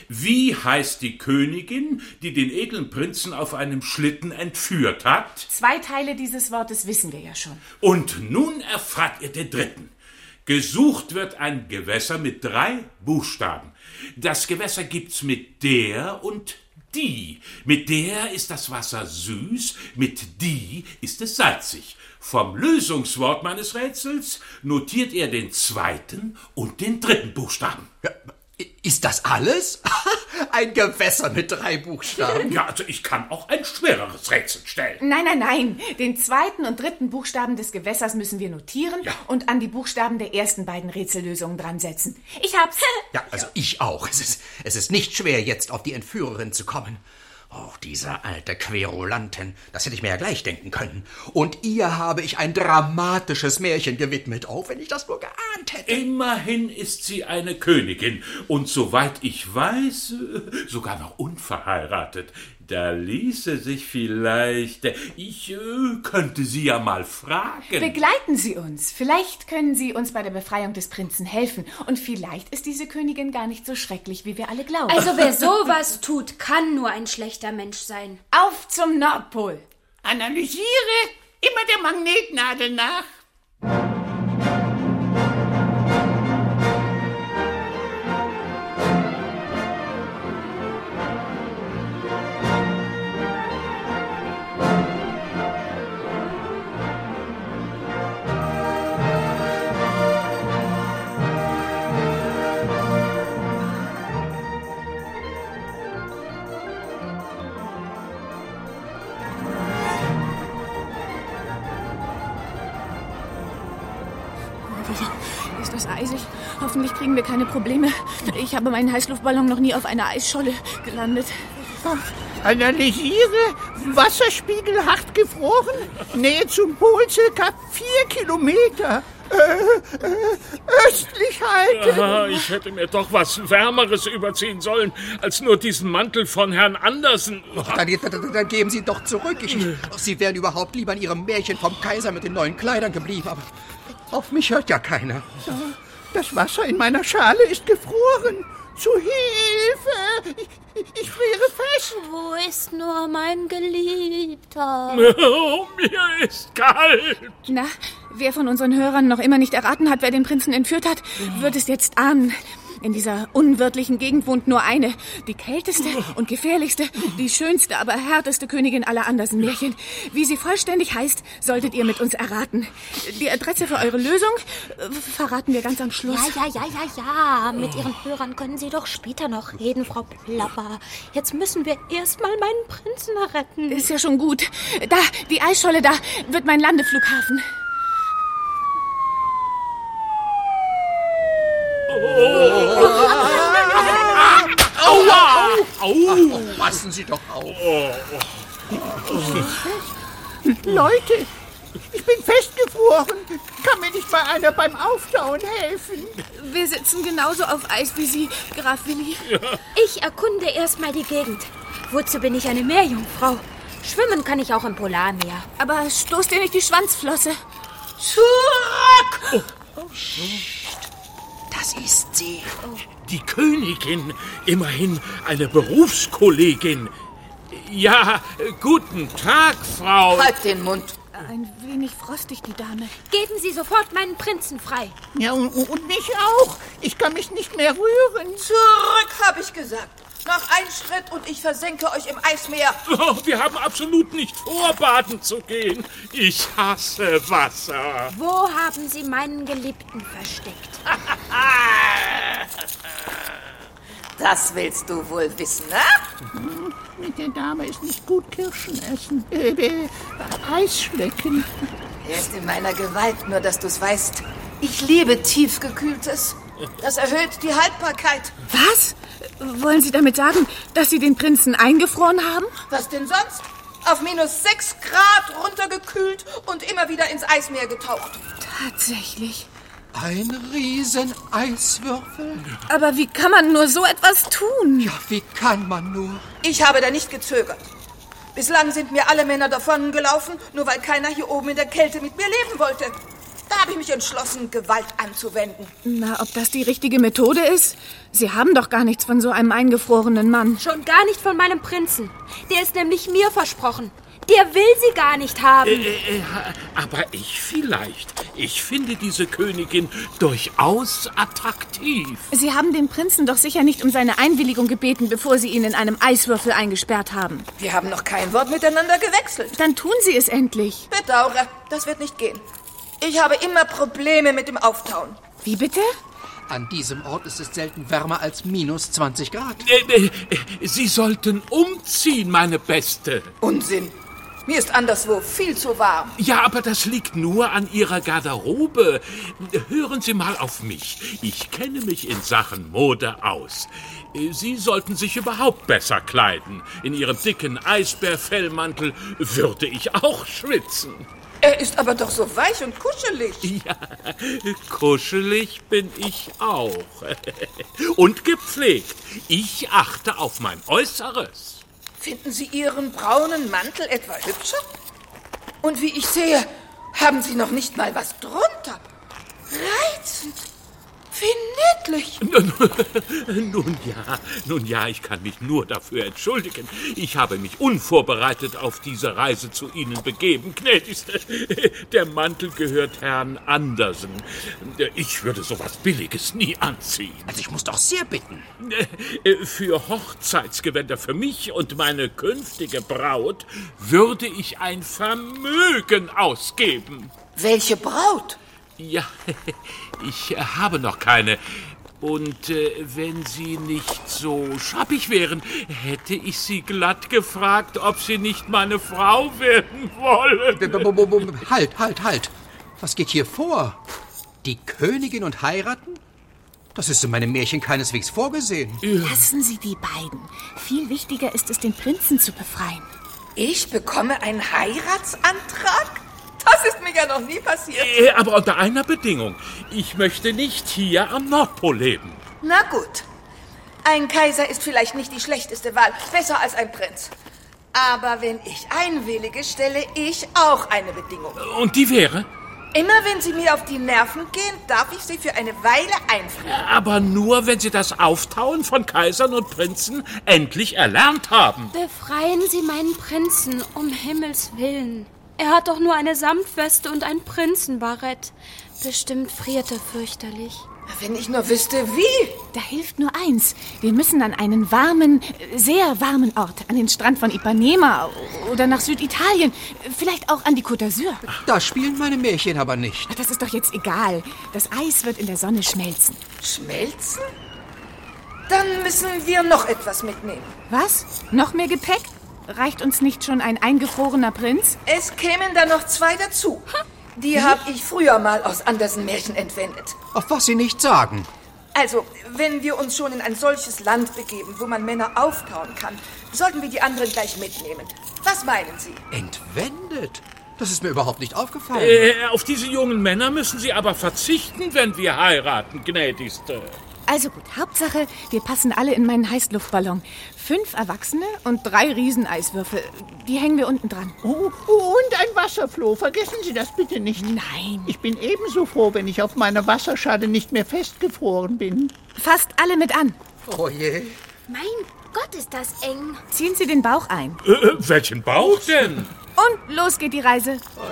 Wie heißt die Königin, die den edlen Prinzen auf einem Schlitten entführt hat? Zwei Teile dieses Wortes wissen wir ja schon. Und nun erfahrt ihr den dritten. Gesucht wird ein Gewässer mit drei Buchstaben. Das Gewässer gibt's mit der und die. Mit der ist das Wasser süß, mit die ist es salzig. Vom Lösungswort meines Rätsels notiert er den zweiten und den dritten Buchstaben. Ist das alles? Ein Gewässer mit drei Buchstaben. Ja, also ich kann auch ein schwereres Rätsel stellen. Nein, nein, nein. Den zweiten und dritten Buchstaben des Gewässers müssen wir notieren und an die Buchstaben der ersten beiden Rätsellösungen dran setzen. Ich hab's. Ja, also ich auch. Es ist, es ist nicht schwer, jetzt auf die Entführerin zu kommen. Oh, dieser alte Querulanten. Das hätte ich mir ja gleich denken können. Und ihr habe ich ein dramatisches Märchen gewidmet. Oh, wenn ich das nur geahnt hätte. Immerhin ist sie eine Königin und soweit ich weiß, sogar noch unverheiratet. Da ließe sich vielleicht. Ich äh, könnte sie ja mal fragen. Begleiten Sie uns. Vielleicht können Sie uns bei der Befreiung des Prinzen helfen. Und vielleicht ist diese Königin gar nicht so schrecklich, wie wir alle glauben. Also wer sowas tut, kann nur ein schlechter Mensch sein. Auf zum Nordpol. Analysiere immer der Magnetnadel nach. Habe meinen Heißluftballon noch nie auf einer Eisscholle gelandet. Analysiere Wasserspiegel hart gefroren. Nähe zum Pol circa vier Kilometer. Äh, äh, östlich halten. Ah, ich hätte mir doch was Wärmeres überziehen sollen, als nur diesen Mantel von Herrn Andersen. Dann, dann, dann geben Sie doch zurück. Ich, Sie wären überhaupt lieber in Ihrem Märchen vom Kaiser mit den neuen Kleidern geblieben. Aber auf mich hört ja keiner. Das Wasser in meiner Schale ist gefroren. Zu Hilfe! Ich, ich friere fest. Wo ist nur mein Geliebter? Oh, mir ist kalt. Na, wer von unseren Hörern noch immer nicht erraten hat, wer den Prinzen entführt hat, wird es jetzt ahnen. In dieser unwirtlichen Gegend wohnt nur eine, die kälteste und gefährlichste, die schönste, aber härteste Königin aller Andersen-Märchen. Wie sie vollständig heißt, solltet ihr mit uns erraten. Die Adresse für eure Lösung äh, verraten wir ganz am Schluss. Ja, ja, ja, ja, ja. Mit Ihren Hörern können Sie doch später noch reden, Frau Plapper. Jetzt müssen wir erstmal meinen Prinzen retten. Ist ja schon gut. Da, die Eisscholle da, wird mein Landeflughafen. Aua! Au! Ach, passen Sie doch auf. Leute, ich bin festgefroren. Kann mir nicht mal einer beim Auftauen helfen? Wir sitzen genauso auf Eis wie Sie, Graf Willi. Ich erkunde erstmal die Gegend. Wozu bin ich eine Meerjungfrau? Schwimmen kann ich auch im Polarmeer. Aber stoß dir nicht die Schwanzflosse. Zurück! Das ist sie. Die Königin, immerhin eine Berufskollegin. Ja, guten Tag, Frau. Halt den Mund. Ein wenig frostig, die Dame. Geben Sie sofort meinen Prinzen frei. Ja, und, und mich auch. Ich kann mich nicht mehr rühren. Zurück, habe ich gesagt. Noch ein Schritt und ich versenke euch im Eismeer. Oh, wir haben absolut nicht vor, baden zu gehen. Ich hasse Wasser. Wo haben Sie meinen Geliebten versteckt? Das willst du wohl wissen, ne? Mit der Dame ist nicht gut Kirschen essen. Äh, äh, Eis schlecken. Er ist in meiner Gewalt, nur dass du's weißt. Ich liebe tiefgekühltes. Das erhöht die Haltbarkeit. Was? Wollen Sie damit sagen, dass Sie den Prinzen eingefroren haben? Was denn sonst? Auf minus sechs Grad runtergekühlt und immer wieder ins Eismeer getaucht. Tatsächlich. Ein riesen Eiswürfel? Aber wie kann man nur so etwas tun? Ja, wie kann man nur? Ich habe da nicht gezögert. Bislang sind mir alle Männer davongelaufen, nur weil keiner hier oben in der Kälte mit mir leben wollte. Da habe ich mich entschlossen, Gewalt anzuwenden. Na, ob das die richtige Methode ist? Sie haben doch gar nichts von so einem eingefrorenen Mann. Schon gar nicht von meinem Prinzen. Der ist nämlich mir versprochen. Der will sie gar nicht haben. Äh, äh, aber ich vielleicht. Ich finde diese Königin durchaus attraktiv. Sie haben den Prinzen doch sicher nicht um seine Einwilligung gebeten, bevor Sie ihn in einem Eiswürfel eingesperrt haben. Wir haben noch kein Wort miteinander gewechselt. Dann tun Sie es endlich. Bedauere, das wird nicht gehen. Ich habe immer Probleme mit dem Auftauen. Wie bitte? An diesem Ort ist es selten wärmer als minus 20 Grad. Äh, äh, Sie sollten umziehen, meine Beste. Unsinn. Mir ist anderswo viel zu warm. Ja, aber das liegt nur an Ihrer Garderobe. Hören Sie mal auf mich. Ich kenne mich in Sachen Mode aus. Sie sollten sich überhaupt besser kleiden. In Ihrem dicken Eisbärfellmantel würde ich auch schwitzen. Er ist aber doch so weich und kuschelig. Ja, kuschelig bin ich auch. Und gepflegt. Ich achte auf mein Äußeres. Finden Sie Ihren braunen Mantel etwa hübscher? Und wie ich sehe, haben Sie noch nicht mal was drunter. Reizend. Wie niedlich. Nun ja, nun ja, ich kann mich nur dafür entschuldigen. Ich habe mich unvorbereitet auf diese Reise zu Ihnen begeben, gnädigste. Der Mantel gehört Herrn Andersen. Ich würde sowas Billiges nie anziehen. Also ich muss doch sehr bitten. Für Hochzeitsgewänder für mich und meine künftige Braut würde ich ein Vermögen ausgeben. Welche Braut? Ja, ich habe noch keine. Und äh, wenn Sie nicht so schappig wären, hätte ich Sie glatt gefragt, ob Sie nicht meine Frau werden wollen. Halt, halt, halt. Was geht hier vor? Die Königin und heiraten? Das ist in meinem Märchen keineswegs vorgesehen. Lassen Sie die beiden. Viel wichtiger ist es, den Prinzen zu befreien. Ich bekomme einen Heiratsantrag? Das ist mir ja noch nie passiert. Äh, aber unter einer Bedingung. Ich möchte nicht hier am Nordpol leben. Na gut. Ein Kaiser ist vielleicht nicht die schlechteste Wahl. Besser als ein Prinz. Aber wenn ich einwillige, stelle ich auch eine Bedingung. Und die wäre? Immer wenn Sie mir auf die Nerven gehen, darf ich Sie für eine Weile einfrieren. Aber nur, wenn Sie das Auftauen von Kaisern und Prinzen endlich erlernt haben. Befreien Sie meinen Prinzen, um Himmels Willen. Er hat doch nur eine Samtweste und ein Prinzenbarett. Bestimmt friert er fürchterlich. Wenn ich nur wüsste, wie. Da hilft nur eins. Wir müssen an einen warmen, sehr warmen Ort. An den Strand von Ipanema oder nach Süditalien. Vielleicht auch an die Côte d'Azur. Da spielen meine Märchen aber nicht. Das ist doch jetzt egal. Das Eis wird in der Sonne schmelzen. Schmelzen? Dann müssen wir noch etwas mitnehmen. Was? Noch mehr Gepäck? Reicht uns nicht schon ein eingefrorener Prinz? Es kämen da noch zwei dazu. Die habe ich früher mal aus Andersen Märchen entwendet. Auf was Sie nicht sagen. Also, wenn wir uns schon in ein solches Land begeben, wo man Männer auftauen kann, sollten wir die anderen gleich mitnehmen. Was meinen Sie? Entwendet? Das ist mir überhaupt nicht aufgefallen. Äh, auf diese jungen Männer müssen Sie aber verzichten, wenn wir heiraten, gnädigste. Also gut, Hauptsache, wir passen alle in meinen Heißluftballon. Fünf Erwachsene und drei Rieseneiswürfel. Die hängen wir unten dran. Oh, und ein Wasserfloh. Vergessen Sie das bitte nicht. Nein. Ich bin ebenso froh, wenn ich auf meiner Wasserschale nicht mehr festgefroren bin. Fasst alle mit an. Oh je. Mein Gott, ist das eng. Ziehen Sie den Bauch ein. Äh, äh, welchen Bauch denn? Und los geht die Reise. Oh,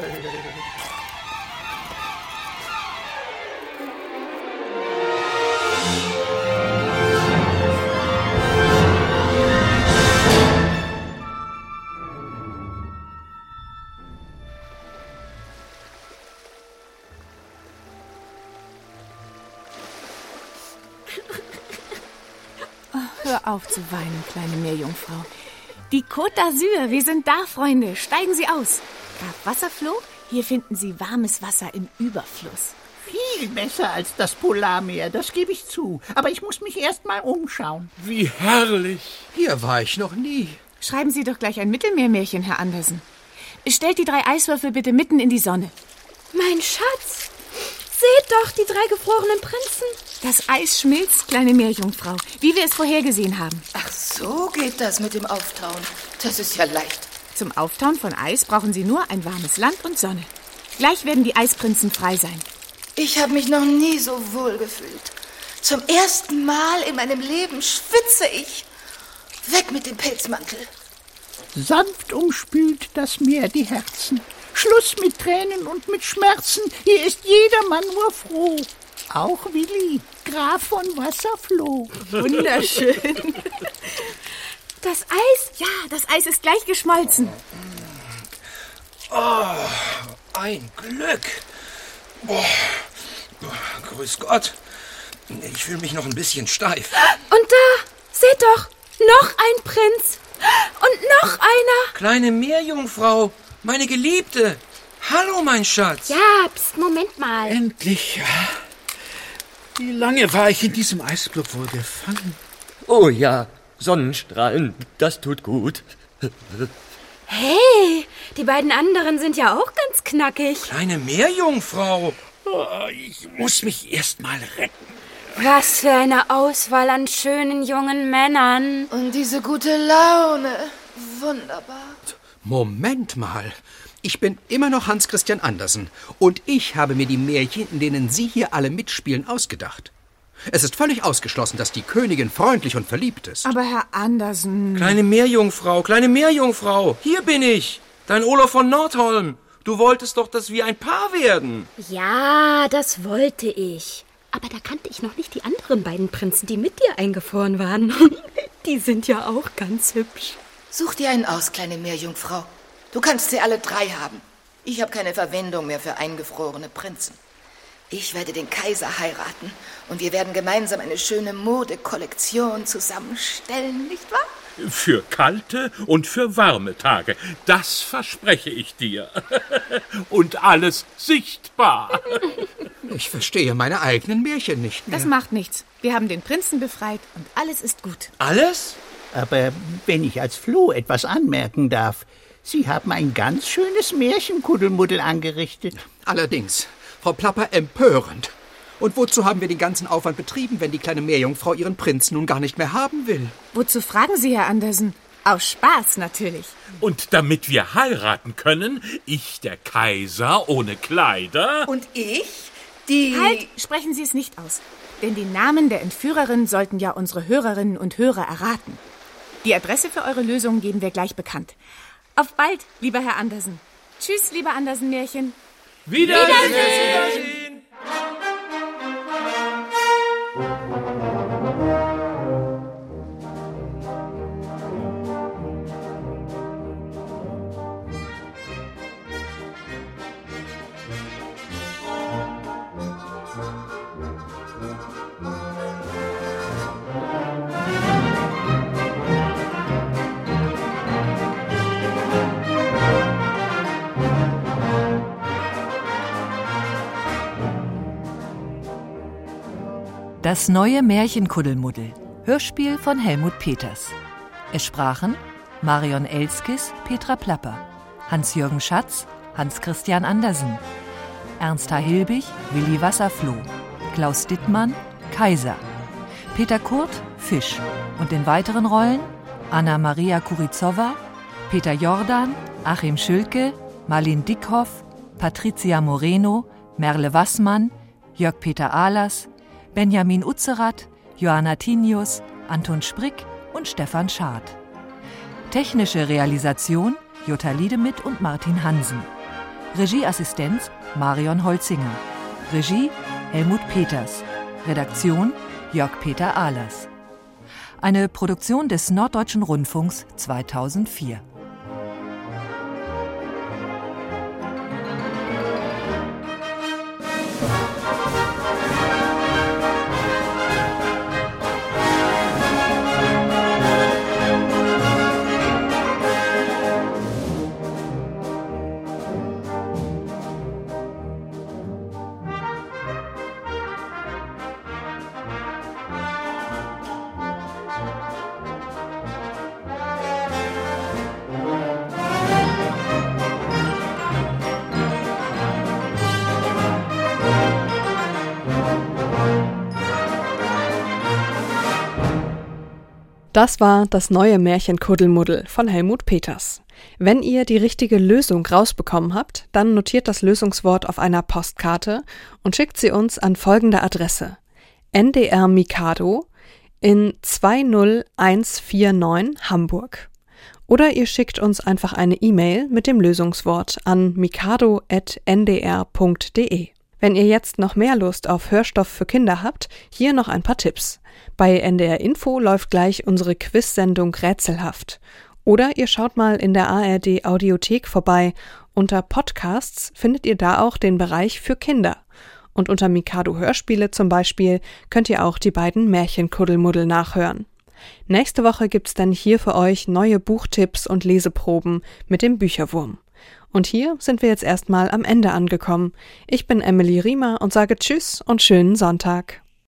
hör auf zu weinen, kleine Meerjungfrau. Die Côte d'Azur, wir sind da, Freunde. Steigen Sie aus. Graf Wasserfloh, hier finden Sie warmes Wasser im Überfluss. Viel besser als das Polarmeer, das gebe ich zu. Aber ich muss mich erst mal umschauen. Wie herrlich. Hier war ich noch nie. Schreiben Sie doch gleich ein Mittelmeermärchen, Herr Andersen. Stellt die drei Eiswürfel bitte mitten in die Sonne. Mein Schatz, seht doch die drei gefrorenen Prinzen. Das Eis schmilzt, kleine Meerjungfrau, wie wir es vorhergesehen haben. Ach, so geht das mit dem Auftauen. Das ist ja leicht. Zum Auftauen von Eis brauchen Sie nur ein warmes Land und Sonne. Gleich werden die Eisprinzen frei sein. Ich habe mich noch nie so wohl gefühlt. Zum ersten Mal in meinem Leben schwitze ich. Weg mit dem Pelzmantel. Sanft umspült das Meer die Herzen. Schluss mit Tränen und mit Schmerzen. Hier ist jedermann nur froh. Auch Willi, Graf von Wasserfloh. Wunderschön. Das Eis? Ja, das Eis ist gleich geschmolzen. Oh, ein Glück. Oh, grüß Gott. Ich fühle mich noch ein bisschen steif. Und da, seht doch, noch ein Prinz. Und noch einer. Kleine Meerjungfrau, meine Geliebte. Hallo, mein Schatz. Ja, pst, Moment mal. Endlich. Wie lange war ich in diesem Eisblock wohl gefangen? Oh ja, Sonnenstrahlen, das tut gut. Hey, die beiden anderen sind ja auch ganz knackig. Kleine Meerjungfrau. Oh, ich muss mich erst mal retten. Was für eine Auswahl an schönen jungen Männern. Und diese gute Laune. Wunderbar. Moment mal. Ich bin immer noch Hans Christian Andersen und ich habe mir die Märchen, in denen Sie hier alle mitspielen, ausgedacht. Es ist völlig ausgeschlossen, dass die Königin freundlich und verliebt ist. Aber Herr Andersen. Kleine Meerjungfrau, kleine Meerjungfrau, hier bin ich, dein Olaf von Nordholm. Du wolltest doch, dass wir ein Paar werden. Ja, das wollte ich. Aber da kannte ich noch nicht die anderen beiden Prinzen, die mit dir eingefroren waren. die sind ja auch ganz hübsch. Such dir einen aus, kleine Meerjungfrau. Du kannst sie alle drei haben. Ich habe keine Verwendung mehr für eingefrorene Prinzen. Ich werde den Kaiser heiraten und wir werden gemeinsam eine schöne Modekollektion zusammenstellen, nicht wahr? Für kalte und für warme Tage. Das verspreche ich dir. Und alles sichtbar. Ich verstehe meine eigenen Märchen nicht mehr. Das macht nichts. Wir haben den Prinzen befreit und alles ist gut. Alles? Aber wenn ich als Floh etwas anmerken darf, Sie haben ein ganz schönes Märchenkuddelmuddel angerichtet. Allerdings, Frau Plapper, empörend. Und wozu haben wir den ganzen Aufwand betrieben, wenn die kleine Meerjungfrau ihren Prinzen nun gar nicht mehr haben will? Wozu fragen Sie, Herr Andersen? Aus Spaß natürlich. Und damit wir heiraten können, ich der Kaiser ohne Kleider. Und ich, die. Halt, sprechen Sie es nicht aus. Denn die Namen der Entführerin sollten ja unsere Hörerinnen und Hörer erraten. Die Adresse für eure Lösung geben wir gleich bekannt. Auf bald, lieber Herr Andersen. Tschüss, lieber Andersen-Märchen. Wiedersehen. Wiedersehen. Das neue Märchenkuddelmuddel. Hörspiel von Helmut Peters. Es sprachen Marion Elskis, Petra Plapper, Hans-Jürgen Schatz, Hans-Christian Andersen, Ernst H. Hilbig, Willi Wasserfloh, Klaus Dittmann, Kaiser, Peter Kurt, Fisch. Und in weiteren Rollen Anna Maria Kurizowa, Peter Jordan, Achim Schülke, Marlin Dickhoff, Patricia Moreno, Merle Wassmann, Jörg-Peter Ahlers, Benjamin Utzerath, Johanna Tinius, Anton Sprick und Stefan Schad. Technische Realisation Jutta Liedemit und Martin Hansen. Regieassistenz Marion Holzinger. Regie Helmut Peters. Redaktion Jörg-Peter Ahlers. Eine Produktion des Norddeutschen Rundfunks 2004. Das war das neue Märchen Kuddelmuddel von Helmut Peters. Wenn ihr die richtige Lösung rausbekommen habt, dann notiert das Lösungswort auf einer Postkarte und schickt sie uns an folgende Adresse: NDR Mikado in 20149 Hamburg. Oder ihr schickt uns einfach eine E-Mail mit dem Lösungswort an mikado.ndr.de. Wenn ihr jetzt noch mehr Lust auf Hörstoff für Kinder habt, hier noch ein paar Tipps. Bei NDR Info läuft gleich unsere Quiz-Sendung Rätselhaft. Oder ihr schaut mal in der ARD Audiothek vorbei. Unter Podcasts findet ihr da auch den Bereich für Kinder. Und unter Mikado Hörspiele zum Beispiel könnt ihr auch die beiden Märchenkuddelmuddel nachhören. Nächste Woche gibt's dann hier für euch neue Buchtipps und Leseproben mit dem Bücherwurm. Und hier sind wir jetzt erstmal am Ende angekommen. Ich bin Emily Riemer und sage Tschüss und schönen Sonntag.